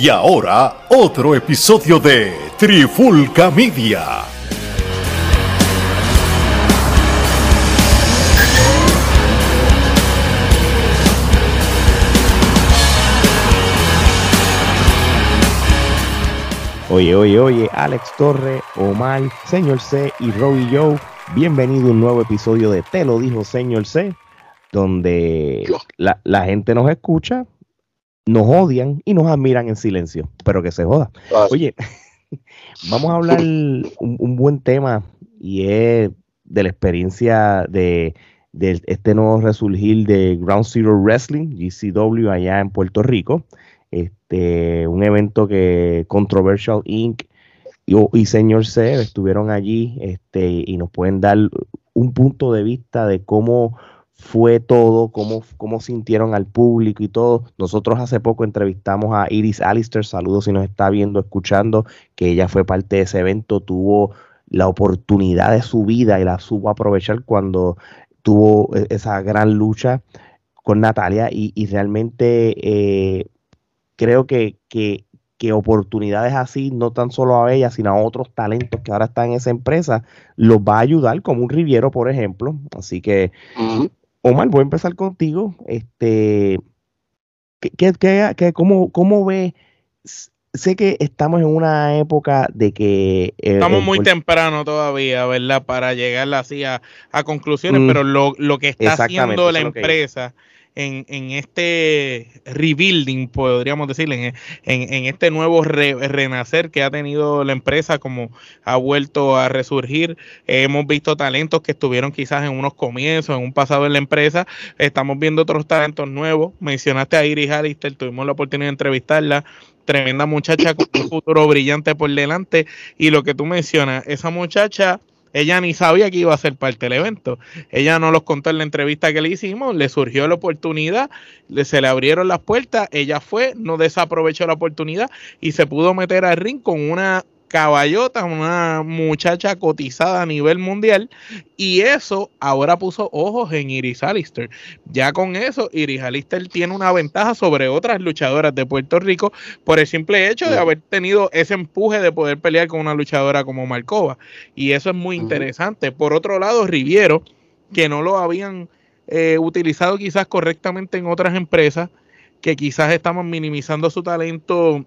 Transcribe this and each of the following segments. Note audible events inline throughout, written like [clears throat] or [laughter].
Y ahora, otro episodio de Trifulca Media. Oye, oye, oye, Alex Torre, Omar, Señor C y Robbie Joe, bienvenido a un nuevo episodio de Te lo dijo Señor C, donde la, la gente nos escucha, nos odian y nos admiran en silencio, pero que se joda. Oye, [laughs] vamos a hablar un, un, buen tema y es de la experiencia de, de, este nuevo resurgir de Ground Zero Wrestling, GCW, allá en Puerto Rico. Este, un evento que Controversial Inc. y, y Señor C estuvieron allí este, y nos pueden dar un punto de vista de cómo fue todo, cómo, cómo sintieron al público y todo. Nosotros hace poco entrevistamos a Iris Alistair, saludos si nos está viendo, escuchando, que ella fue parte de ese evento, tuvo la oportunidad de su vida y la supo aprovechar cuando tuvo e, esa gran lucha con Natalia y, y realmente eh, creo que, que, que, oportunidades así, no tan solo a ella, sino a otros talentos que ahora están en esa empresa, los va a ayudar, como un Riviero, por ejemplo. Así que. Omar, voy a empezar contigo. Este, ¿qué, qué, qué, cómo, ¿Cómo ve? Sé que estamos en una época de que... Eh, estamos muy el, temprano todavía, ¿verdad? Para llegar así a, a conclusiones, mm, pero lo, lo, que está haciendo la empresa en, en, este rebuilding, podríamos decirle, en, en, en este nuevo re, renacer que ha tenido la empresa, como ha vuelto a resurgir. Hemos visto talentos que estuvieron quizás en unos comienzos, en un pasado en la empresa. Estamos viendo otros talentos nuevos. Mencionaste a Iris Alistair, tuvimos la oportunidad de entrevistarla tremenda muchacha con un futuro brillante por delante. Y lo que tú mencionas, esa muchacha ella ni sabía que iba a ser parte del evento. Ella no los contó en la entrevista que le hicimos, le surgió la oportunidad, se le abrieron las puertas, ella fue, no desaprovechó la oportunidad y se pudo meter al ring con una caballota, una muchacha cotizada a nivel mundial, y eso ahora puso ojos en Iris Alistair. Ya con eso, Iris Alistair tiene una ventaja sobre otras luchadoras de Puerto Rico por el simple hecho de haber tenido ese empuje de poder pelear con una luchadora como Marcova. Y eso es muy interesante. Por otro lado, Riviero, que no lo habían eh, utilizado quizás correctamente en otras empresas, que quizás estaban minimizando su talento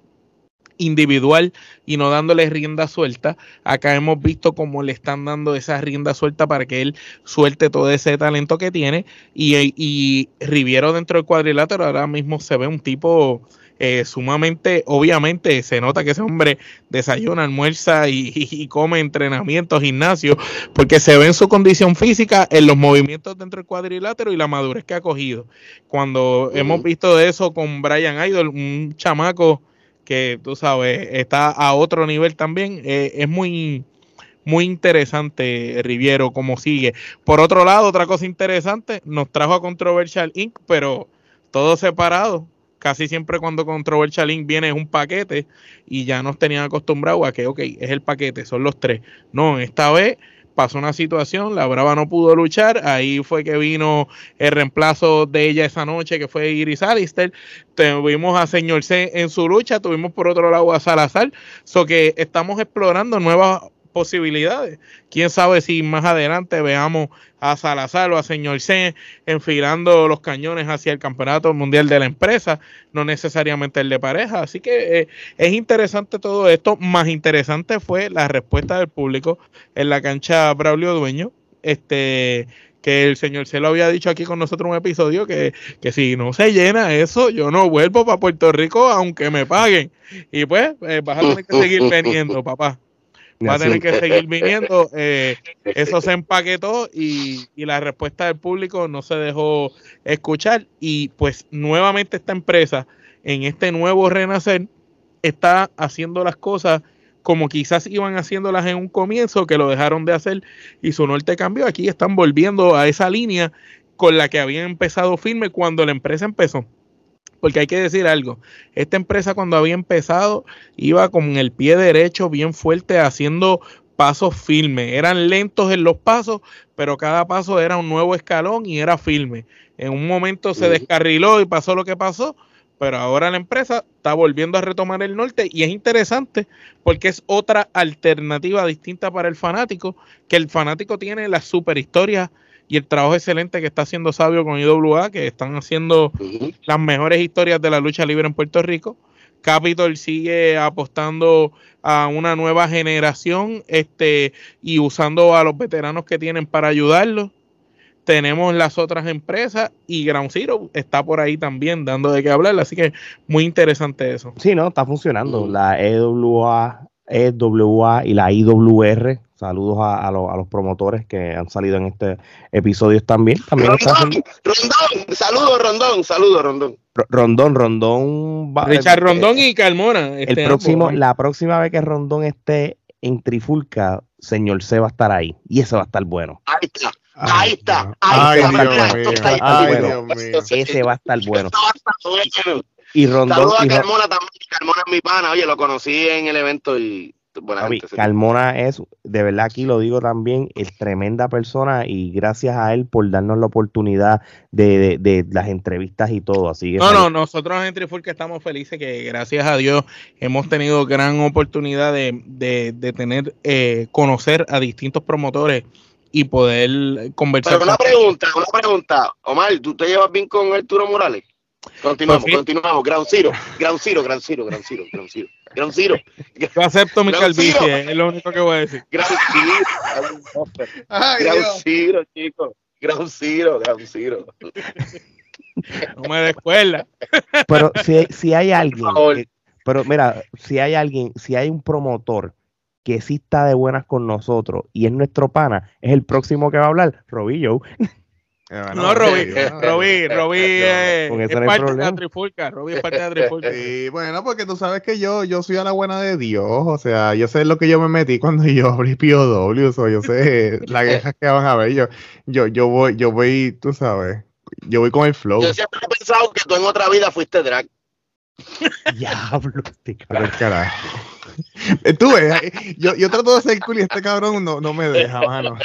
individual y no dándole rienda suelta. Acá hemos visto cómo le están dando esa rienda suelta para que él suelte todo ese talento que tiene. Y, y Riviero dentro del cuadrilátero ahora mismo se ve un tipo eh, sumamente, obviamente se nota que ese hombre desayuna, almuerza y, [laughs] come entrenamiento, gimnasio, porque se ve en su condición física, en los movimientos dentro del cuadrilátero y la madurez que ha cogido. Cuando uh -huh. hemos visto eso con Brian Idol, un chamaco que tú sabes, está a otro nivel también. Eh, es muy, muy interesante Riviero como sigue. Por otro lado, otra cosa interesante, nos trajo a Controversial Inc., pero todo separado. Casi siempre cuando Controversial Inc. viene es un paquete y ya nos tenían acostumbrados a que, ok, es el paquete, son los tres. No, esta vez pasó una situación, la Brava no pudo luchar, ahí fue que vino el reemplazo de ella esa noche, que fue Iris Alistair, tuvimos a Señor C en su lucha, tuvimos por otro lado a Salazar, so que estamos explorando nuevas posibilidades. Quién sabe si más adelante veamos a Salazar o a Señor C enfilando los cañones hacia el campeonato mundial de la empresa, no necesariamente el de pareja. Así que eh, es interesante todo esto. Más interesante fue la respuesta del público en la cancha Braulio Dueño. Este que el señor se lo había dicho aquí con nosotros un episodio que, que si no se llena eso, yo no vuelvo para Puerto Rico aunque me paguen. Y pues eh, vas a tener que seguir veniendo, papá va a tener que seguir viniendo. Eh, eso se empaquetó y, y, la respuesta del público no se dejó escuchar. Y pues nuevamente esta empresa, en este nuevo renacer, está haciendo las cosas como quizás iban haciéndolas en un comienzo, que lo dejaron de hacer y su norte cambió. Aquí están volviendo a esa línea con la que habían empezado firme cuando la empresa empezó porque hay que decir algo, esta empresa cuando había empezado iba con el pie derecho bien fuerte haciendo pasos firmes, eran lentos en los pasos, pero cada paso era un nuevo escalón y era firme. En un momento se descarriló y pasó lo que pasó, pero ahora la empresa está volviendo a retomar el norte y es interesante porque es otra alternativa distinta para el fanático, que el fanático tiene la super historia y el trabajo excelente que está haciendo Sabio con IWA, que están haciendo las mejores historias de la lucha libre en Puerto Rico. Capitol sigue apostando a una nueva generación este, y usando a los veteranos que tienen para ayudarlos tenemos las otras empresas y Ground Zero está por ahí también dando de qué hablar, así que muy interesante eso. Sí, no, está funcionando. La EWA, EWA y la IWR, saludos a, los, promotores que han salido en este episodio también. también Rondón, Rondón, saludos Rondón, saludos Rondón. Rondón, Rondón. Richard eh, Rondón y Carmona. el este, próximo, la próxima vez que Rondón esté en Trifulca, señor C va a estar ahí y eso va a estar bueno. Ahí está. Ahí está. Ahí está. Ese va a estar bueno. Y Rondón. Saludos a Carmona también. Carmona es mi pana. Oye, lo conocí en el evento y Carmona es, de verdad aquí lo digo también, es tremenda persona y gracias a él por darnos la oportunidad de, de, las entrevistas y todo. Así no, no, nosotros en Trifulca estamos felices que gracias a Dios hemos tenido gran oportunidad de, de tener, eh, conocer a distintos promotores y poder conversar. Pero una pregunta, una pregunta. Omar, ¿tú te llevas bien con Arturo Morales? Continuamos, pues continuamos. Ground Zero, Ground Zero, Ground Zero, Ground Zero, Ground Zero. Ground Zero. Yo acepto mi calvicie, es lo único que voy a decir. Ground Zero. Ground Zero, chicos. Ground Zero, Ground Zero. No me descuela. Pero si, si hay alguien, pero mira, si hay alguien, si hay un promotor que sí está de buenas con nosotros y es nuestro pana, es el próximo que va a hablar, Robillo. Eh, no, Robi, Robi, Robi es, parte de la trifulca, Robi es [laughs] parte de la trifulca. Sí, bueno, porque tú sabes que yo, yo soy a la buena de Dios, o sea, yo sé lo que yo me metí cuando [laughs] yo abrí POW, o yo sé las quejas que van a ver, yo, yo, yo voy, yo voy, tú sabes, yo voy con el flow. Yo siempre he pensado que tú en otra vida fuiste drag. [laughs] Diablo, este cabrón. carajo. Tú ves, yo, yo trato de ser cool y este cabrón no, no me deja, mano.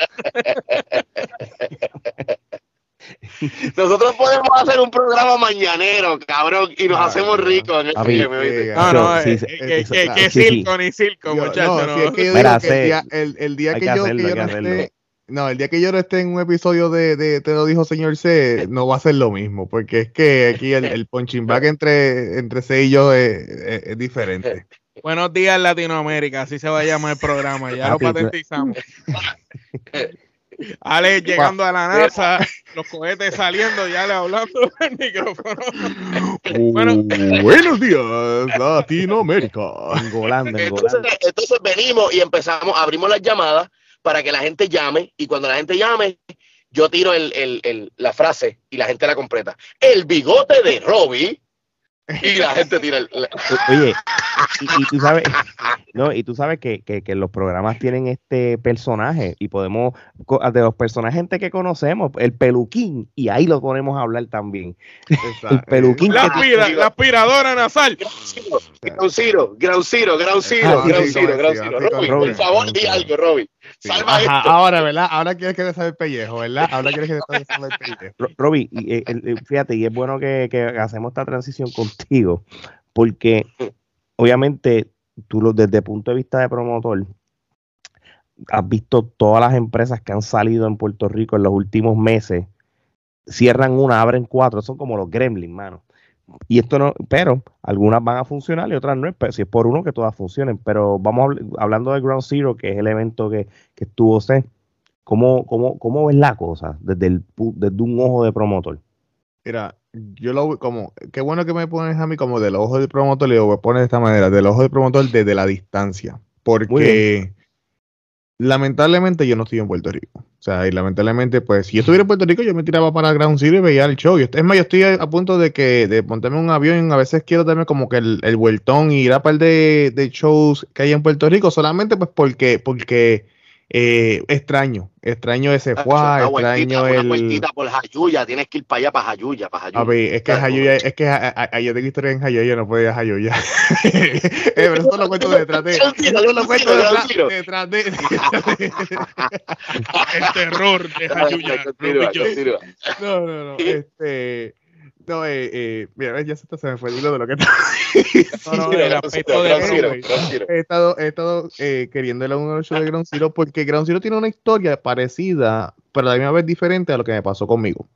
[laughs] Nosotros podemos hacer un programa mañanero, cabrón, y nos hacemos ricos en este No, no, que, que, circo ni circo, muchachos. No, es que yo digo que el día, el, día que, yo, que yo no esté, no, el día que yo no esté en un episodio de, de Te lo dijo señor C, no va a ser lo mismo, porque es que aquí el, el punching back entre, entre C y yo es, es, diferente. [laughs] Buenos días Latinoamérica, así se va a llamar el programa, ya lo patentizamos. [laughs] Ale llegando a la NASA, los cohetes saliendo, ya le hablando [laughs] el micrófono. Uh, buenos días, Latinoamérica. Entonces, entonces, venimos y empezamos, abrimos las llamadas para que la gente llame y cuando la gente llame, yo tiro el, el, la frase y la gente la completa. El bigote de Robbie y la gente tira el... Oye, y, tú sabes, no, y tú sabes que, que, los programas tienen este personaje y podemos, de los personajes que conocemos, el peluquín, y ahí lo ponemos a hablar también. El peluquín. La, la aspiradora nasal. Gran Ciro, Gran Ciro, Gran Ciro, Gran Ciro, Gran Ciro. por favor, di algo, Robbie. [laughs] Salva esto. Ahora, ¿verdad? Ahora quieres que me sabe el pellejo, ¿verdad? Ahora quieres que me sabe el [laughs] pellejo. Robbie, eh, fíjate, y es bueno que, que hacemos esta transición contigo, porque obviamente tú lo, desde el punto de vista de promotor, has visto todas las empresas que han salido en Puerto Rico en los últimos meses, cierran una, abren cuatro, son como los gremlins, mano. Y esto no, pero algunas van a funcionar y otras no, pero si es por uno que todas funcionen. Pero vamos hablando de Ground Zero, que es el evento que, que estuvo C, ¿cómo, cómo, cómo ves la cosa desde, el, desde un ojo de promotor? Mira, yo lo como, qué bueno que me pones a mí como del ojo del promotor, lo voy a poner de esta manera, del ojo del promotor desde la distancia. Porque lamentablemente yo no estoy en Puerto Rico. O sea, y lamentablemente, pues, si yo estuviera en Puerto Rico, yo me tiraba para Ground Zero y veía el show. es más, yo estoy a, punto de que de montarme un avión. A veces quiero darme como que el, el vueltón y ir a par de, de shows que hay en Puerto Rico, solamente pues porque, porque eh, extraño, extraño ese fuá, extraño el. Una vueltita por Jayuya, tienes que ir para allá, para Jayuya, para Jayuya. A ver, es que Jayuya, es que yo tengo historia en Jayuya, no puedo ir a Jayuya. [laughs] eh, pero eso lo cuento detrás de. [laughs] Eso lo cuento detrás de. El terror de Jayuya. No, no, no. Este No, eh, eh, mira, ya se, se me fue el hilo de lo que [laughs] He estado, he estado eh, queriendo el uno de Ground Zero porque Ground Zero tiene una historia parecida, pero a la misma vez diferente a lo que me pasó conmigo.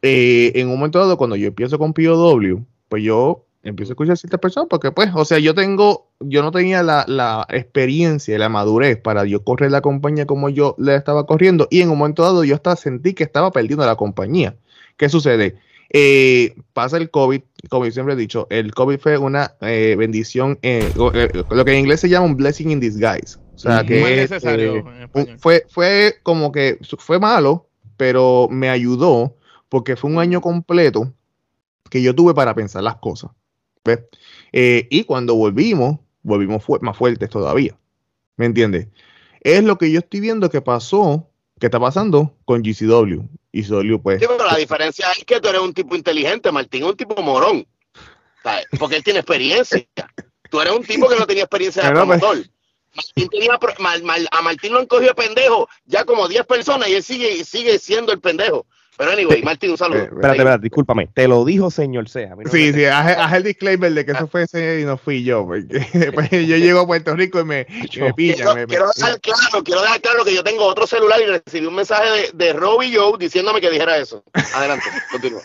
Eh, en un momento dado, cuando yo empiezo con POW, pues yo empiezo a escuchar a ciertas personas porque, pues, o sea, yo tengo, yo no tenía la, la experiencia, la madurez para yo correr la compañía como yo le estaba corriendo y en un momento dado yo hasta sentí que estaba perdiendo la compañía. ¿Qué sucede? Eh, pasa el COVID, como siempre he dicho, el COVID fue una eh, bendición, eh, lo que en inglés se llama un blessing in disguise. O sea, que fue, fue como que fue malo, pero me ayudó porque fue un año completo que yo tuve para pensar las cosas. y cuando volvimos, volvimos más fuertes todavía. ¿Me entiendes? Es lo que yo estoy viendo que pasó ¿Qué está pasando con GCW? GCW, pues. Sí, pero la diferencia es que tú eres un tipo inteligente, Martín es un tipo morón. Porque él tiene experiencia. Tú eres un tipo que no tenía experiencia de pues, promotor. Martín tenía, a Martín lo han cogido pendejo ya como 10 personas y él sigue, sigue siendo el pendego. Pero anyway, Martín, un saludo. Eh, espérate, espérate, discúlpame. Te lo dijo señor Sea. sí, sí, haz, el disclaimer de que eso fue ese y no fui yo. Porque [laughs] después yo llego a Puerto Rico y me, me pillan. Quiero, dejar claro, quiero dejar claro que yo tengo otro celular y recibí un mensaje de, de Robbie Joe diciéndome que dijera eso. Adelante, [laughs] continúa.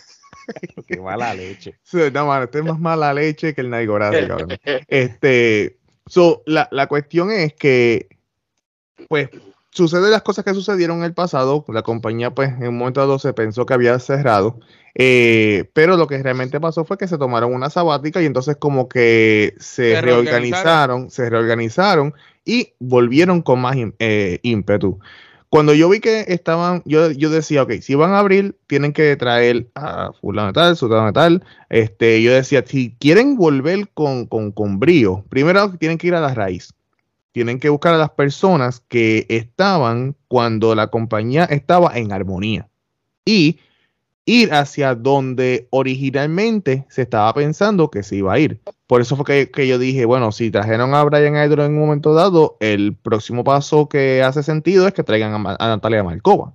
[laughs] Qué mala leche. no, mano, este es más mala leche que el Naigorazo, cabrón. Este, so, la, la cuestión es que, pues, sucede las cosas que sucedieron en el pasado. La compañía, pues, en un momento dado se pensó que había cerrado. Eh, pero lo que realmente pasó fue que se tomaron una sabática y entonces como que se, reorganizaron, se reorganizaron y volvieron con más eh, ímpetu. Cuando yo vi que estaban, yo, yo decía, ok, si van a abrir, tienen que traer a fulano tal, sultano tal. Este, yo decía, si quieren volver con, con, con brío, primero tienen que ir a la raíz tienen que buscar a las personas que estaban cuando la compañía estaba en armonía y ir hacia donde originalmente se estaba pensando que se iba a ir. Por eso fue que, yo dije, bueno, si trajeron a Brian Hydro en un momento dado, el próximo paso que hace sentido es que traigan a, Natalia Marcova.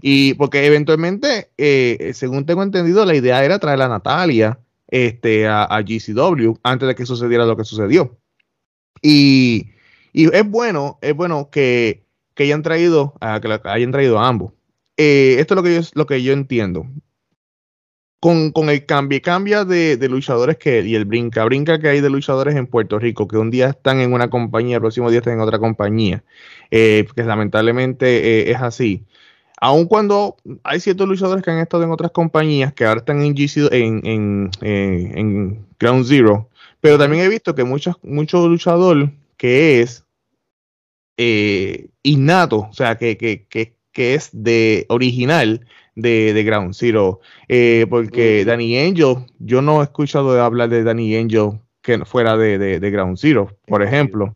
Y porque eventualmente, eh, según tengo entendido, la idea era traer a Natalia este, a, a GCW antes de que sucediera lo que sucedió. Y y es bueno, es bueno que, hayan traído, a, que hayan traído ambos. Eh, esto es lo que yo, lo que yo entiendo. Con, el cambio cambia de, luchadores que, y el brinca brinca que hay de luchadores en Puerto Rico, que un día están en una compañía, el próximo día están en otra compañía, eh, que lamentablemente eh, es así. Aun cuando hay ciertos luchadores que han estado en otras compañías, que ahora están en, GC, en, en, Ground Zero, pero también he visto que muchos muchos luchadores que es eh, innato, o sea, que, que, que, que, es de original de, de Ground Zero. Eh, porque Danny Angel, yo no he escuchado de hablar de Danny Angel que fuera de, de, de Ground Zero, por ejemplo.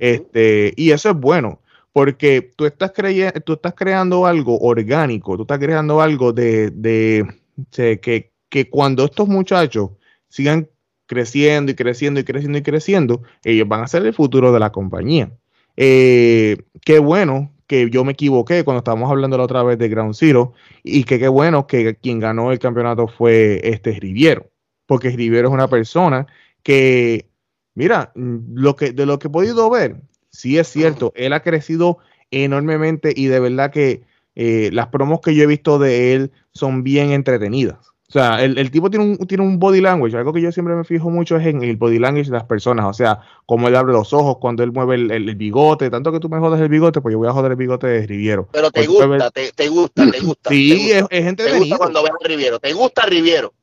este, y eso es bueno, porque tú estás, creyendo, tú estás creando algo orgánico, tú estás creando algo de, de, que, que cuando estos muchachos sigan creciendo y creciendo y creciendo y creciendo, ellos van a ser el futuro de la compañía. Eh, qué bueno que yo me equivoqué cuando estábamos hablando la otra vez de Ground Zero y que qué bueno que quien ganó el campeonato fue este Riviero, porque Riviero es una persona que, mira, lo que, de lo que he podido ver, sí es cierto, él ha crecido enormemente y de verdad que eh, las promos que yo he visto de él son bien entretenidas. O sea, el, tipo tiene un, tiene un body language. Algo que yo siempre me fijo mucho es en el body language de las personas. O sea, cómo él abre los ojos, cuando él mueve el, bigote. Tanto que tú me jodas el bigote, pues yo voy a joder el bigote de Riviero. Pero te gusta, te, te, gusta, te [clears throat] gusta. Sí, Es, es entretenido. Te gusta cuando veas a Riviero. Te gusta Riviero.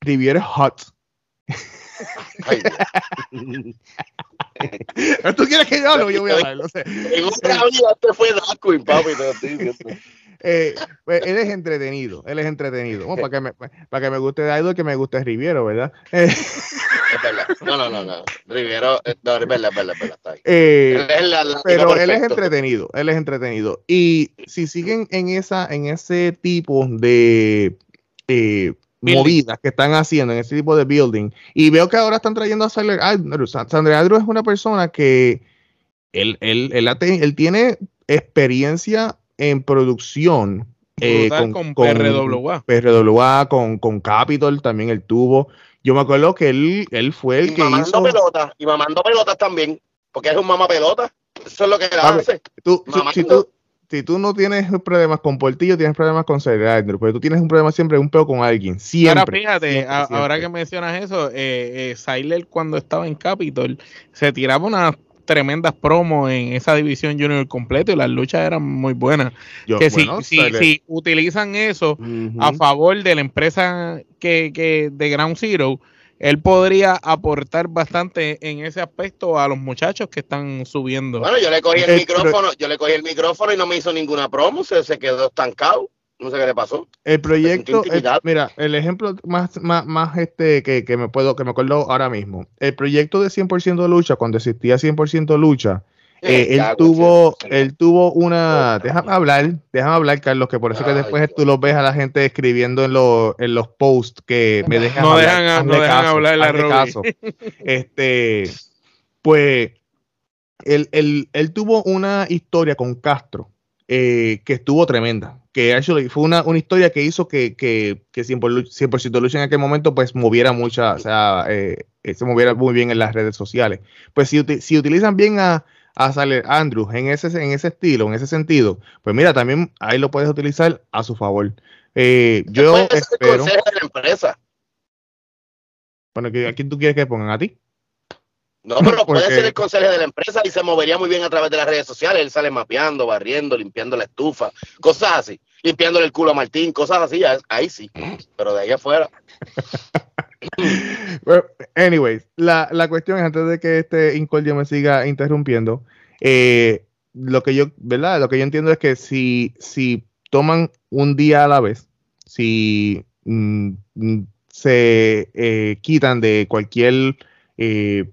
Riviero es hot. [laughs] ¿Tú quieres que yo hable? Yo voy a hablar, no sé. En otra vida este fue Drag papi. Te estoy diciendo. Eh, pues, él es entretenido, él es entretenido. para, que me, para que me guste Idol, que me guste Riviero, ¿verdad? Es verdad. No, no, no, no. Riviero, eh, no, es verdad, es verdad, Está ahí. Eh, pero él es entretenido, él es entretenido. Y si siguen en esa, en ese tipo de movidas que están haciendo, en ese tipo de building, y veo que ahora están trayendo a Sandra Andrews. Sandra Andrews es una persona que él, él, él, él tiene experiencia en producción Eh, con, con, PRWA. PRWA, con, con Capitol también él tuvo. Yo me acuerdo que él, él fue el que mamando hizo... pelotas, y mamando pelotas también, porque es un mamá pelota. Eso es lo que él hace. Tú, si, tú, si tú no tienes problemas con Portillo, tienes problemas con Andrew, pero tú tienes un problema siempre, un peo con alguien. Siempre. Ahora fíjate, ahora que mencionas eso, eh, eh cuando estaba en Capitol se tiraba una tremendas promos en esa división junior completo y las luchas eran muy buenas. que si, si, utilizan eso a favor de la empresa que, que de Ground Zero, él podría aportar bastante en ese aspecto a los muchachos que están subiendo. Bueno, yo le cogí el, eh, micrófono, yo le cogí el micrófono y no me hizo ninguna promo, se, se quedó estancado. No sé qué le pasó. El proyecto, mira, el ejemplo más, más, más este que, que, me puedo, que me acuerdo ahora mismo. El proyecto de 100% lucha, cuando existía 100% lucha, eh, él tuvo, él tuvo una, déjame hablar, déjame hablar, Carlos, que por eso que después tú lo ves a la gente escribiendo en los, en los posts que me dejan no hablar, dejan, no dejan hablar la caso. Este, pues, él, él, él tuvo una historia con Castro eh, que estuvo tremenda. Que actually fue una, una historia que hizo que, que, que 100%, Lucha en aquel momento pues moviera mucha, o sea, eh, eh, se moviera muy bien en las redes sociales. Pues si, si utilizan bien a, a Saler Andrews en ese, en ese estilo, en ese sentido, pues mira, también ahí lo puedes utilizar a su favor. yo espero... Bueno, ¿a quién tú quieres que pongan? ¿A ti? No, pero puede ser el consejo de la empresa y se movería muy bien a través de las redes sociales. Él sale mapeando, barriendo, limpiando la estufa, cosas así. Limpiándole el culo a Martín, cosas así. Ahí sí, pero de ahí afuera. [laughs] anyways, la, la, cuestión es antes de que este Incordio me siga interrumpiendo. Eh, lo que yo, ¿verdad? Lo que yo entiendo es que si, si toman un día a la vez, si mm, mm, se eh, quitan de cualquier eh,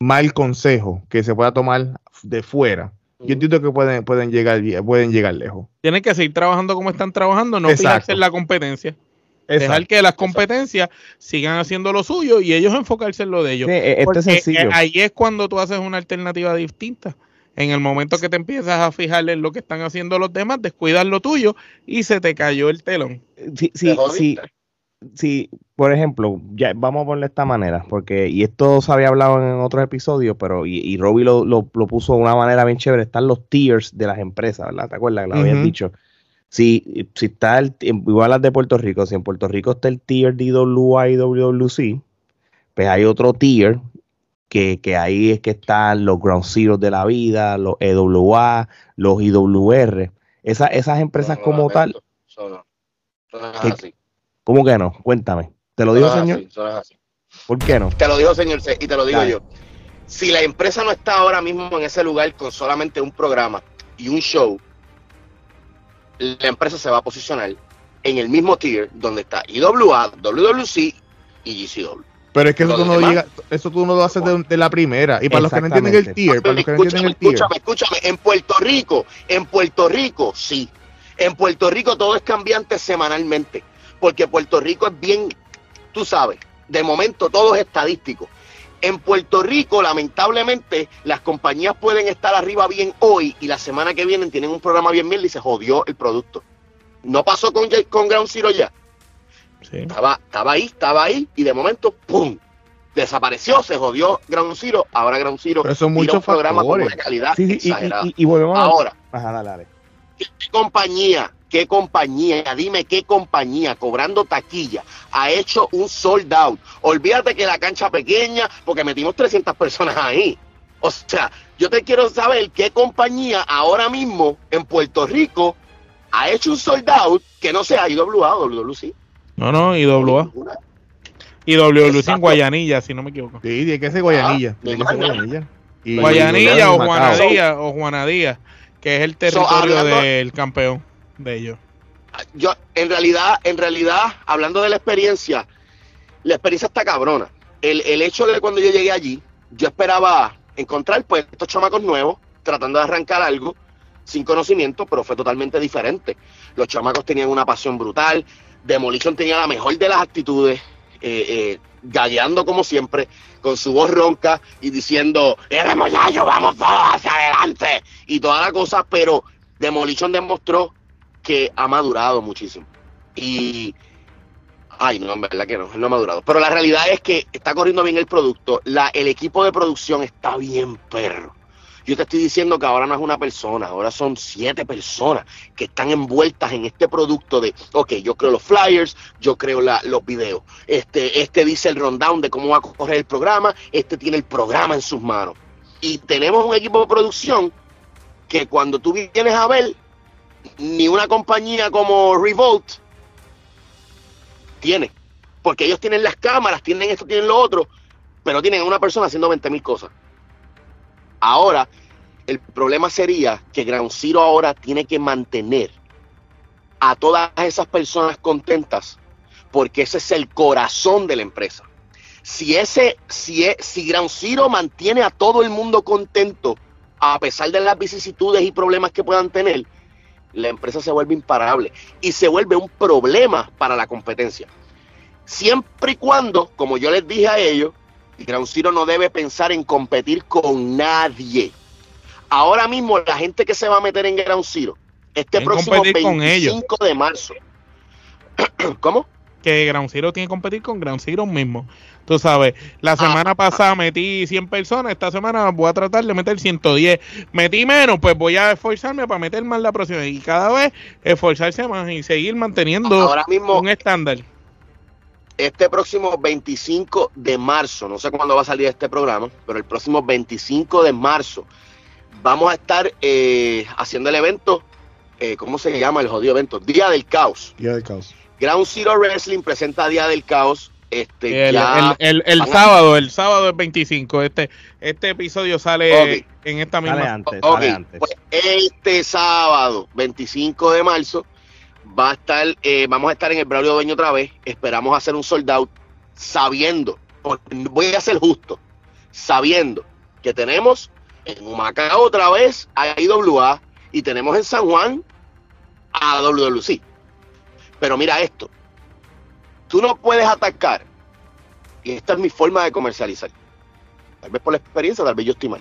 mal consejo que se pueda tomar de fuera, yo entiendo que pueden, pueden, llegar, pueden llegar lejos. Tienen que seguir trabajando como están trabajando, no fijarse en la competencia. Dejar que las competencias sigan haciendo lo suyo y ellos enfocarse en lo de ellos. E-, eh, ahí es cuando tú haces una alternativa distinta. En el momento que te empiezas a fijar en lo que están haciendo los demás, descuidas lo tuyo y se te cayó el telón. Sí, sí, sí, si, por ejemplo, ya vamos a ponerle de esta manera, porque, y esto se había hablado en otros episodios, pero, y, y Robbie lo, lo, puso de una manera bien chévere, están los tiers de las empresas, ¿verdad? ¿Te acuerdas que lo habías dicho? Si, si está el, igual las de Puerto Rico, si en Puerto Rico está el tier de IWA y WWC, pues hay otro tier que, que, ahí es que están los Ground Zeroes de la vida, los EWA, los IWR. Esa, esas empresas como tal. ¿Cómo que no? Cuéntame. ¿Te lo digo, señor? ¿Por qué no? Te lo digo, señor, y te lo digo yo. Si la empresa no está ahora mismo en ese lugar con solamente un programa y un show, la empresa se va a posicionar en el mismo tier donde está IWA, WWC y GCW. Pero es que eso tú, no llega, eso tú, no lo haces de, la primera. Y para los que no entienden el tier, para los que no entienden el tier. Escúchame, escúchame. En Puerto Rico, en Puerto Rico, sí. En Puerto Rico todo es cambiante semanalmente porque Puerto Rico es bien, tú sabes, de momento todo es estadístico. En Puerto Rico, lamentablemente, las compañías pueden estar arriba bien hoy y la semana que viene tienen un programa bien bien y se jodió el producto. No pasó con, con Ground Zero ya. Estaba, estaba ahí, estaba ahí y de momento, ¡pum! Desapareció, se jodió Ground Zero. Ahora Ground Zero Pero son muchos programas con una calidad exagerada. Y, volvemos Ahora, a... ¿qué compañía ¿Qué compañía? Dime qué compañía cobrando taquilla ha hecho un sold out. Olvídate que la cancha pequeña, porque metimos 300 personas ahí. O sea, yo te quiero saber qué compañía ahora mismo en Puerto Rico ha hecho un sold out que no sea IWA o WWC. No, no, IWA. Y en Guayanilla, si no me equivoco. Sí, tiene que ser Guayanilla. Guayanilla. Guayanilla o Juanadía, o Juanadía, que es el territorio del campeón de ellos? Yo, en realidad, en realidad, hablando de la experiencia, la experiencia está cabrona. El, el hecho de cuando yo llegué allí, yo esperaba encontrar pues estos chamacos nuevos, tratando de arrancar algo, sin conocimiento, pero fue totalmente diferente. Los chamacos tenían una pasión brutal, Demolition tenía la mejor de las actitudes, eh, eh, galleando como siempre, con su voz ronca y diciendo, éramos ya, vamos todos hacia adelante, y toda la cosa, pero Demolition demostró que ha madurado muchísimo. Y. Ay, no, en verdad que no, no ha madurado. Pero la realidad es que está corriendo bien el producto. La, el equipo de producción está bien perro. Yo te estoy diciendo que ahora no es una persona, ahora son siete personas que están envueltas en este producto de, ok, yo creo los flyers, yo creo los videos. Este, este dice el rundown de cómo va a correr el programa, este tiene el programa en sus manos. Y tenemos un equipo de producción que cuando tú vienes a ver, ni una compañía como Revolt tiene. Porque ellos tienen las cámaras, tienen esto, tienen lo otro, pero tienen a una persona haciendo 20 mil cosas. Ahora, el problema sería que Ground Zero ahora tiene que mantener a todas esas personas contentas, porque ese es el corazón de la empresa. Si ese, si, e, si Ground Zero mantiene a todo el mundo contento, a pesar de las vicisitudes y problemas que puedan tener, la empresa se vuelve imparable y se vuelve un problema para la competencia. Siempre y cuando, como yo les dije a ellos, Ground Zero no debe pensar en competir con nadie. Ahora mismo la gente que se va a meter en Ground Zero, este próximo 25 de marzo. [clears throat] ¿Cómo? Que Ground Zero tiene que competir con Ground Zero mismo. Tú sabes, la ah, semana pasada metí 100 personas, esta semana voy a tratar de meter 110. Metí menos, pues voy a esforzarme para meter más la próxima. Y cada vez esforzarse más y seguir manteniendo Ahora mismo, un estándar. Este próximo 25 de marzo, no sé cuándo va a salir este programa, pero el próximo 25 de marzo vamos a estar eh, haciendo el evento, eh, ¿cómo se llama el jodido evento? Día del Caos. Día del Caos. Ground Zero Wrestling presenta Día del Caos este, el, sábado, el sábado es 25. Este, este episodio sale en esta misma. Pues, este sábado, 25 de marzo, va a estar, eh, vamos a estar en el Braulio Dueño otra vez. Esperamos hacer un sold out sabiendo, voy a ser justo, sabiendo que tenemos en Humacao otra vez a IWA y tenemos en San Juan a WWC. Pero mira esto, Tú no puedes atacar, y esta es mi forma de comercializar, tal vez por la experiencia, tal vez yo estoy.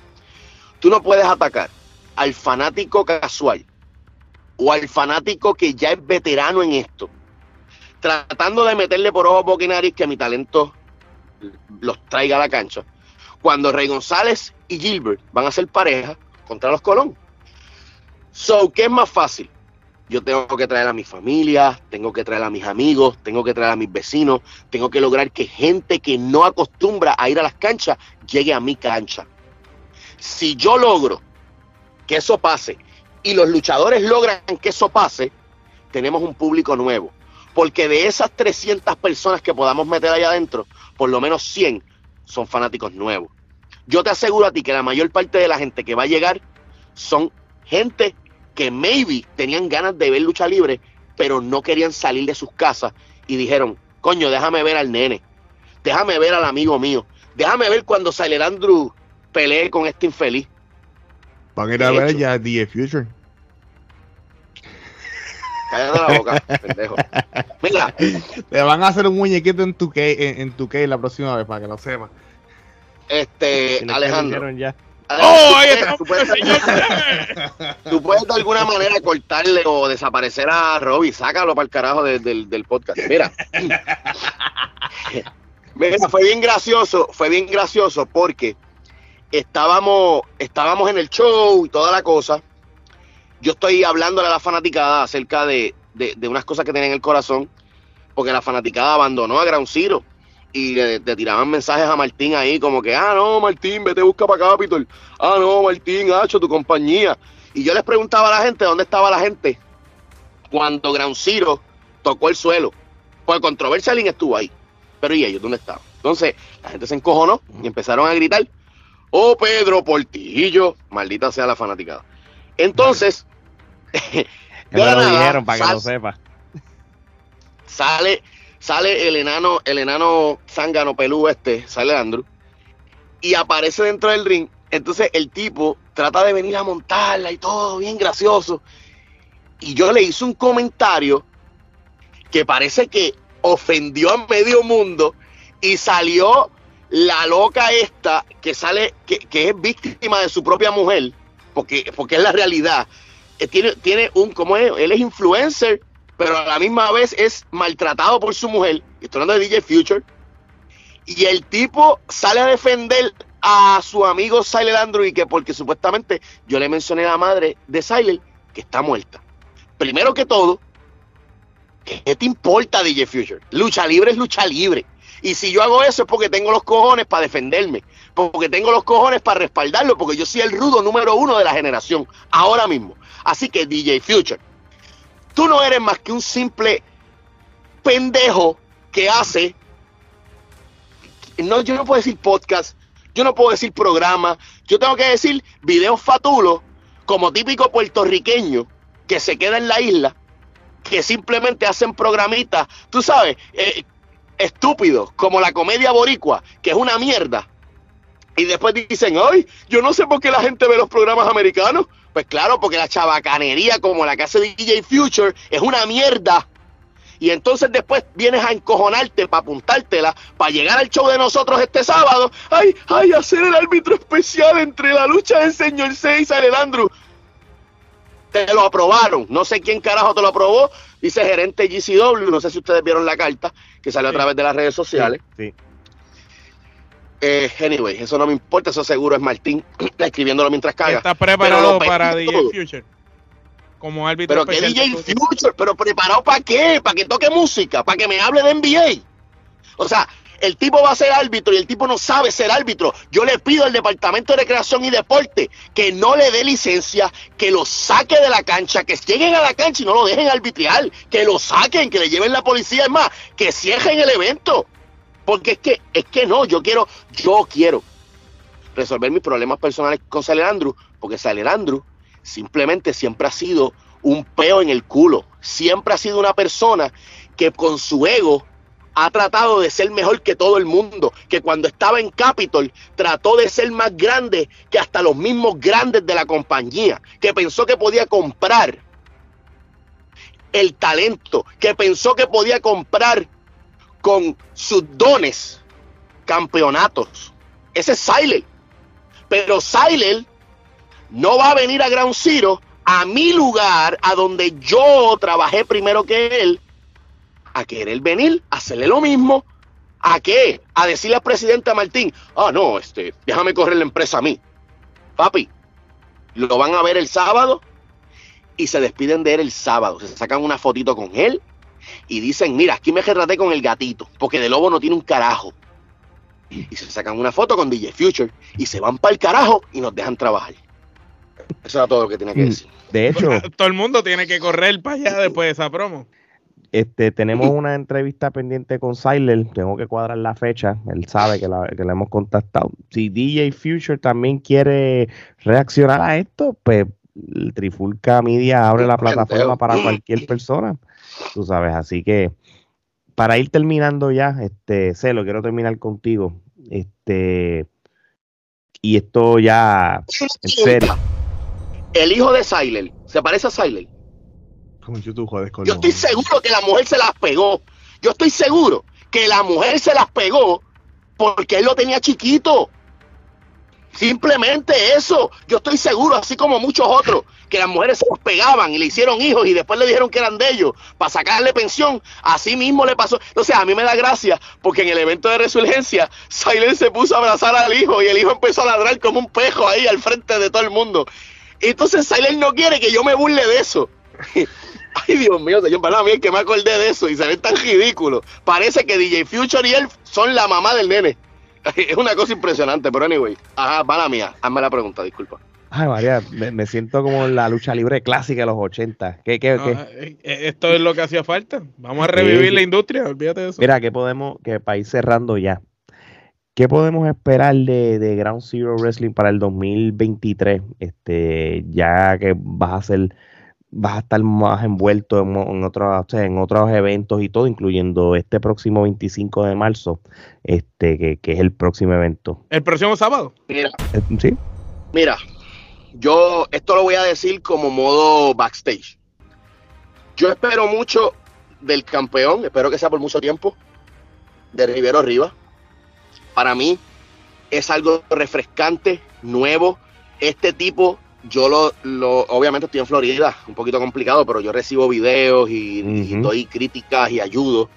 Tú no puedes atacar al fanático casual o al fanático que ya es veterano en esto, tratando de meterle por ojos boquinaris que mi talento los traiga a la cancha, cuando Rey González y Gilbert van a ser pareja contra los Colón. So, ¿qué es más fácil? yo tengo que traer a mi familia, tengo que traer a mis amigos, tengo que traer a mis vecinos, tengo que lograr que gente que no acostumbra a ir a las canchas llegue a mi cancha. Si yo logro que eso pase y los luchadores logran que eso pase, tenemos un público nuevo. Porque de esas 300 personas que podamos meter allá adentro, por lo menos 100 son fanáticos nuevos. Yo te aseguro a ti que la mayor parte de la gente que va a llegar son gente que maybe tenían ganas de ver lucha libre, pero no querían salir de sus casas y dijeron, coño, déjame ver al nene, déjame ver al amigo mío, déjame ver cuando Sailor Andrew pelee con este infeliz. Van a ir a ver ya The Future. Cállate la boca, [laughs] pendejo. Mira. Te van a hacer un muñequito en tu en, en tu la próxima vez para que lo sepas. Este, Alejandro. Ya. ¡Oh, ahí está! Tú puedes, de alguna [laughs] manera cortarle o desaparecer a Robbie. Sácalo para el carajo del podcast. Mira. [laughs] Mira, fue bien gracioso, fue bien gracioso porque estábamos, estábamos en el show y toda la cosa. Yo estoy hablándole a la fanaticada acerca de, de, unas cosas que tienen en el corazón, porque la fanaticada abandonó a Ground Zero y le, tiraban mensajes a Martín ahí como que, ah, no, Martín, vete busca para Capitol. Ah, no, Martín, hacho, tu compañía. Y yo les preguntaba a la gente dónde estaba la gente cuando Ground Zero tocó el suelo. Pues controversia alguien estuvo ahí. Pero ¿y ellos dónde estaban? Entonces, la gente se encojonó y empezaron a gritar, oh Pedro Portillo, maldita sea la fanaticada. Entonces, [laughs] lo dijeron para que lo sepa. Sale, sale el enano, el enano zángano pelú este, sale Andrew, y aparece dentro del ring. Entonces el tipo trata de venir a montarla y todo, bien gracioso. Y yo le hice un comentario que parece que ofendió a medio mundo y salió la loca esta que sale, que, es víctima de su propia mujer, porque, porque es la realidad. eh, tiene, tiene un, como es? Él es influencer, pero a la misma vez es maltratado por su mujer. Estoy hablando de DJ Future. Y el tipo sale a defender a su amigo Silent Andrew y que porque supuestamente yo le mencioné a la madre de Silent que está muerta. Primero que todo, ¿qué te importa DJ Future? Lucha libre es lucha libre. Y si yo hago eso es porque tengo los cojones para defenderme, porque tengo los cojones para respaldarlo, porque yo soy el rudo número uno de la generación, ahora mismo. Así que DJ Future, tú no eres más que un simple pendejo que hace, no, yo no puedo decir podcast, yo no puedo decir programa, yo tengo que decir videos fatulos como típico puertorriqueño que se queda en la isla, que simplemente hacen programitas, tú sabes, eh, estúpidos, como la comedia boricua, que es una mierda. Y después dicen, ay, yo no sé por qué la gente ve los programas americanos. Pues claro, porque la chabacanería como la que hace DJ Future es una mierda. Y entonces después vienes a encojonarte para apuntártela, para llegar al show de nosotros este sábado. Ay, ay, hacer el árbitro especial entre la lucha del señor 6 y Andrew te lo aprobaron. No sé quién carajo te lo aprobó. Dice gerente GCW. No sé si ustedes vieron la carta que salió a través de las redes sociales. Sí. Eh, anyway, eso no me importa. Eso seguro es Martín [clears throat] escribiéndolo mientras caga. Está preparado para DJ Future. Como árbitro. Pero que DJ Future, pero preparado para qué? Para que toque música, para que me hable de NBA. O sea, el tipo va a ser árbitro y el tipo no sabe ser árbitro. Yo le pido al Departamento de Recreación y Deporte que no le dé licencia, que lo saque de la cancha, que lleguen a la cancha y no lo dejen arbitrar, que lo saquen, que le lleven la policía, es más, que cierren el evento. Porque es que, es que no, yo quiero, yo quiero resolver mis problemas personales con Saler Andrew, porque Saler Andrew simplemente siempre ha sido un peo en el culo. Siempre ha sido una persona que con su ego ha tratado de ser mejor que todo el mundo, que cuando estaba en Capitol trató de ser más grande que hasta los mismos grandes de la compañía, que pensó que podía comprar el talento, que pensó que podía comprar con sus dones campeonatos. Ese es Silent. Pero Silent no va a venir a Ground Zero, a mi lugar, a donde yo trabajé primero que él, a querer venir, a hacerle lo mismo. ¿A qué? A decirle al presidente Martín, ah, no, este, déjame correr la empresa a mí. Papi, lo van a ver el sábado y se despiden de él el sábado. Se sacan una fotito con él y dicen, mira, aquí me retraté con el gatito, porque de lobo no tiene un carajo. Y se sacan una foto con DJ Future y se van para el carajo y nos dejan trabajar. Eso era todo lo que tenía que mm, decir. De hecho, [laughs] todo el mundo tiene que correr para allá después de esa promo. Este, tenemos [laughs] una entrevista pendiente con Siler, tengo que cuadrar la fecha, él sabe que la, que hemos contactado. Si DJ Future también quiere reaccionar a esto, pues el Trifulca Media abre la plataforma para cualquier [laughs] persona, tú sabes, así que para ir terminando ya, este, Celo, quiero terminar contigo, este, y esto ya, en serio. El hijo de Siler, ¿se parece a Siler? Yo estoy seguro que la mujer se las pegó. Yo estoy seguro que la mujer se las pegó porque él lo tenía chiquito. Simplemente eso. Yo estoy seguro, así como muchos otros, que las mujeres se los pegaban y le hicieron hijos y después le dijeron que eran de ellos para sacarle pensión. Así mismo le pasó. Sea, a mí me da gracia porque en el evento de resurgencia, Silent se puso a abrazar al hijo y el hijo empezó a ladrar como un pejo ahí al frente de todo el mundo. Entonces Silent no quiere que yo me burle de eso. Ay, Dios mío, señor, para mí que me acordé de eso y se ve tan ridículo. Parece que DJ Future y él son la mamá del nene. [laughs] Es una cosa impresionante, pero anyway. Ajá, para mía. Hazme la pregunta, disculpa. Ay, María, me, siento como en la lucha libre clásica de los 80. ¿Qué, qué, qué? Eh, eh, esto es lo que hacía falta. Vamos a revivir la industria, olvídate de eso. Mira, que podemos, que para ir cerrando ya, ¿qué podemos esperar de, de Ground Zero Wrestling para el 2023? Este, ya que vas a ser vas a estar más envuelto en, otros, en otros eventos y todo, incluyendo este próximo 25 de marzo, este que, es el próximo evento. ¿El próximo sábado? Mira, eh, ¿Sí? Mira, yo esto lo voy a decir como modo backstage. Yo espero mucho del campeón, espero que sea por mucho tiempo, de Rivero Arriba. Para mí es algo refrescante, nuevo. Este tipo yo lo, lo, obviamente estoy en Florida, un poquito complicado, pero yo recibo videos y, doy críticas y ayudo.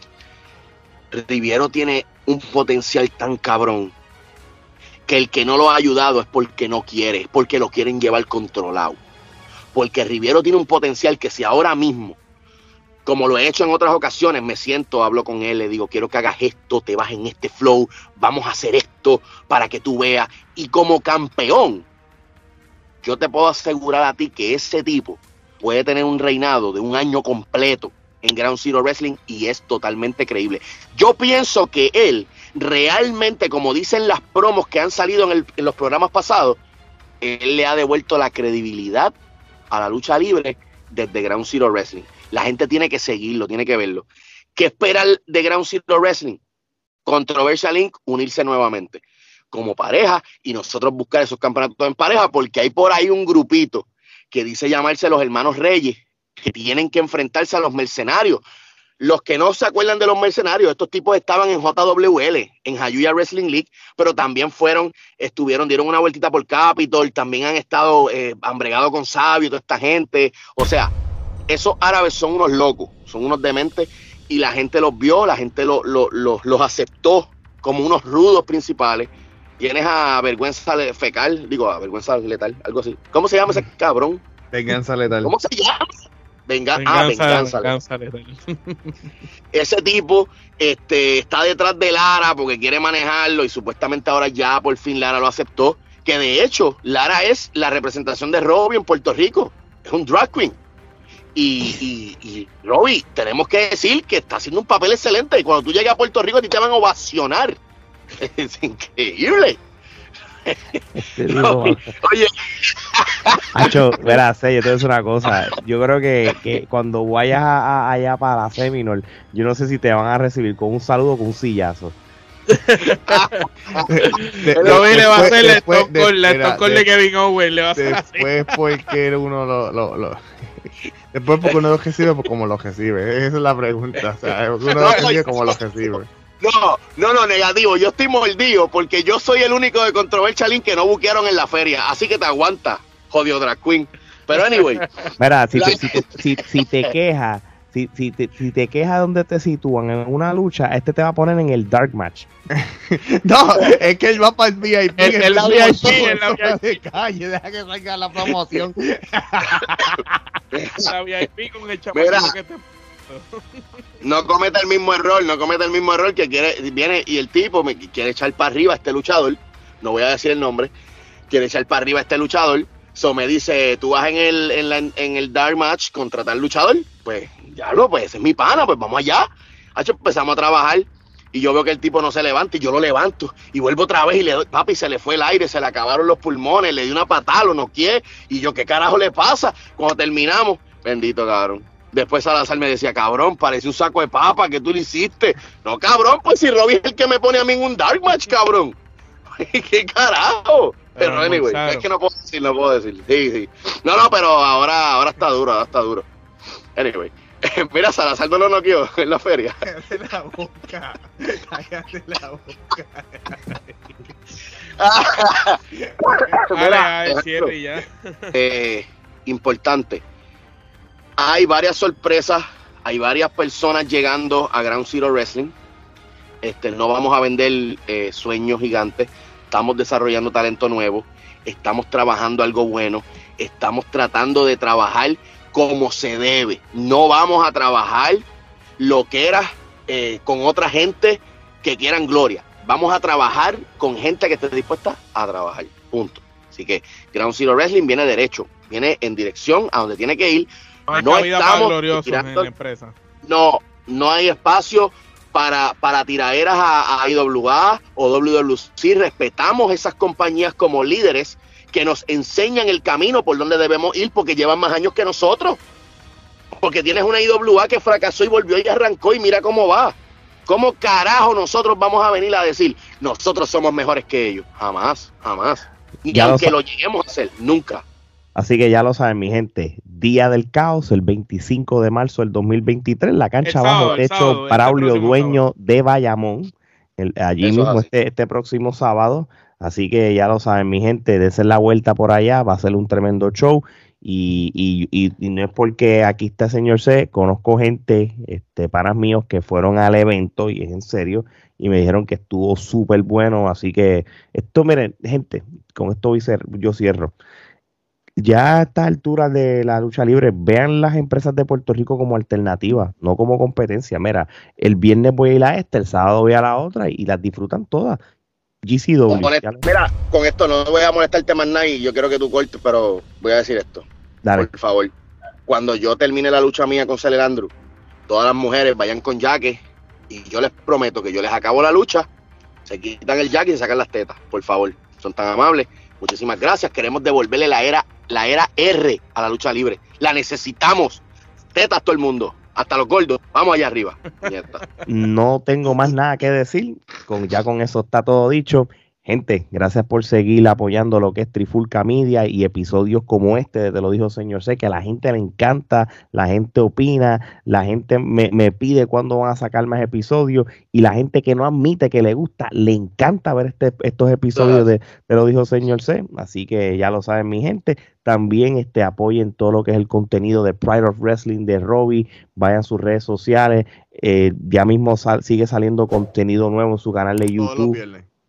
Riviero tiene un potencial tan cabrón que el que no lo ha ayudado es porque no quiere, es porque lo quieren llevar controlado. Porque Riviero tiene un potencial que si ahora mismo, como lo he hecho en otras ocasiones, me siento, hablo con él, le digo, quiero que hagas esto, te vas en este flow, vamos a hacer esto para que tú veas. Y como campeón, yo te puedo asegurar a ti que ese tipo puede tener un reinado de un año completo en Ground Zero Wrestling y es totalmente creíble. Yo pienso que él realmente, como dicen las promos que han salido en, los programas pasados, él le ha devuelto la credibilidad a la lucha libre desde Ground Zero Wrestling. La gente tiene que seguirlo, tiene que verlo. ¿Qué espera de Ground Zero Wrestling? Controversial Link, unirse nuevamente como pareja y nosotros buscar esos campeonatos en pareja porque hay por ahí un grupito que dice llamarse los hermanos Reyes que tienen que enfrentarse a los mercenarios. Los que no se acuerdan de los mercenarios, estos tipos estaban en JWL, en Hayuya Wrestling League, pero también fueron, estuvieron, dieron una vueltita por Capitol, también han estado eh, con Sabio, toda esta gente. O sea, esos árabes son unos locos, son unos dementes, y la gente los vio, la gente los aceptó como unos rudos principales Tienes a vergüenza fecal, digo, a vergüenza letal, algo así. ¿Cómo se llama ese cabrón? Venganza letal. ¿Cómo se llama? Venga, ah, venganza, venganza letal. [laughs] ese tipo este, está detrás de Lara porque quiere manejarlo y supuestamente ahora ya por fin Lara lo aceptó. Que de hecho, Lara es la representación de Robbie en Puerto Rico. Es un drag queen. Y, y, y Robbie, tenemos que decir que está haciendo un papel excelente. Y cuando tú llegues a Puerto Rico, a ti te van a ovacionar [laughs] es increíble. [laughs] oye. Hacho, verás, yo te voy a decir una cosa. Yo creo que, que cuando vayas allá para la Seminole, yo no sé si te van a recibir con un saludo o con un sillazo. lo le va a hacer la Stone de Kevin Owens, le va a hacer Después porque uno lo, lo, lo Después porque uno lo recibe como lo recibe. Esa es la pregunta. O sea, uno lo recibe como lo recibe. No, no, no, negativo. Yo estoy mordido porque yo soy el único de Controversial Link que no buquearon en la feria. Así que te aguanta, jodido drag queen. Pero anyway. [laughs] Mira, si, te, si, si, si te quejas, si, si, te, si te quejas donde te sitúan en una lucha, este te va a poner en el dark match. [laughs] no, es que él va para el VIP. El, el, VIP, el VIP. De calle, deja que salga la promoción. [laughs] la VIP con el chamaco que te no cometa el mismo error, no cometa el mismo error que quiere, viene y el tipo me quiere echar para arriba a este luchador, no voy a decir el nombre, quiere echar para arriba a este luchador, so me dice, tú vas en el, en, el Dark Match contra tal luchador, pues ya lo, pues es mi pana, pues vamos allá. empezamos a trabajar y yo veo que el tipo no se levanta y yo lo levanto y vuelvo otra vez y le doy, papi, se le fue el aire, se le acabaron los pulmones, le di una patada, lo no quiere y yo, ¿qué carajo le pasa? Cuando terminamos, bendito cabrón Después Salazar me decía, cabrón, parece un saco de papa que tú le hiciste. No, cabrón, pues si Robbie es el que me pone a mí en un dark match, cabrón. [laughs] ¿Qué carajo? Pero, anyway, es que no puedo decir, no puedo decir. Sí, sí. No, no, pero ahora, ahora está duro, ahora está duro. Anyway. [laughs] Mira, Salazar no lo noqueó [laughs] en la feria. Cállate la boca. Cállate la boca. Mira, cierre ya. Eh, importante hay varias sorpresas, hay varias personas llegando a Ground Zero Wrestling. Este, no vamos a vender eh, sueños gigantes, estamos desarrollando talento nuevo, estamos trabajando algo bueno, estamos tratando de trabajar como se debe. No vamos a trabajar lo que era eh, con otra gente que quieran gloria. Vamos a trabajar con gente que esté dispuesta a trabajar. Punto. Así que Ground Zero Wrestling viene derecho, viene en dirección a donde tiene que ir no, estamos tirando, empresa. No, no hay espacio para, para tiraderas a, a IWA o WWC. Respetamos esas compañías como líderes que nos enseñan el camino por donde debemos ir porque llevan más años que nosotros. Porque tienes una IWA que fracasó y volvió y arrancó y mira cómo va. ¿Cómo carajo nosotros vamos a venir a decir nosotros somos mejores que ellos? Jamás, jamás. Y aunque lo lleguemos a hacer, nunca. Así que ya lo saben, mi gente. Día del Caos, el 25 de marzo del 2023, la cancha bajo techo Braulio Dueño de Bayamón. allí mismo este, este próximo sábado. Así que ya lo saben, mi gente, dense la vuelta por allá, va a ser un tremendo show. Y, y, y, no es porque aquí está el señor C, conozco gente, este, panas míos que fueron al evento y es en serio, y me dijeron que estuvo súper bueno. Así que esto, miren, gente, con esto yo cierro. Ya a esta altura de la lucha libre, vean las empresas de Puerto Rico como alternativa, no como competencia. Mira, el viernes voy a ir a esta, el sábado voy a la otra y, las disfrutan todas. GCW. mira, con esto no voy a molestarte más nadie, yo quiero que tú cortes, pero voy a decir esto. Dale. Por favor. Cuando yo termine la lucha mía con Celerandro, todas las mujeres vayan con jaque y yo les prometo que yo les acabo la lucha, se quitan el jaque y se sacan las tetas, por favor. Son tan amables. Muchísimas gracias. Queremos devolverle la era, la era R a la lucha libre. La necesitamos. Tetas todo el mundo hasta los gordos. Vamos allá arriba. [laughs] no tengo más nada que decir. Con, ya con eso está todo dicho. Gente, gracias por seguir apoyando lo que es Trifulca Media y episodios como este, te lo dijo señor sé que a la gente le encanta, la gente opina, la gente me, pide cuándo van a sacar más episodios y la gente que no admite que le gusta, le encanta ver este, estos episodios de Te lo dijo señor C. Así que ya lo saben mi gente. También este, apoyen todo lo que es el contenido de Pride of Wrestling de Robbie, vayan a sus redes sociales, eh, ya mismo sigue saliendo contenido nuevo en su canal de YouTube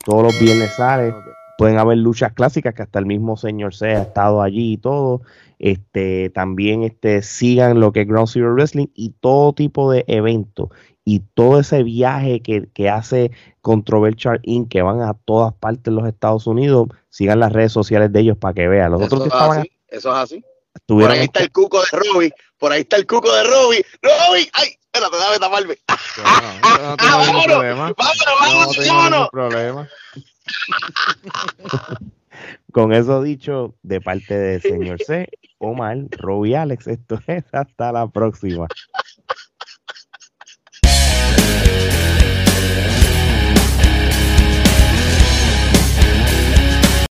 todos los viernes sale. Pueden haber luchas clásicas que hasta el mismo señor C ha estado allí y todo. Este, también este, sigan lo que es Ground Zero Wrestling y todo tipo de eventos y todo ese viaje que, que hace Controversial Inc. que van a todas partes de los Estados Unidos, sigan las redes sociales de ellos para que vean. Los eso otros es así, eso es así. Por ahí está el cuco de Robbie, por ahí está el cuco de Robbie. Robbie, ay, espérate, dame taparme. No, vámonos, vámonos, vámonos, vámonos. Con eso dicho, de parte del señor C, Omar, Robbie Alex, esto es hasta la próxima.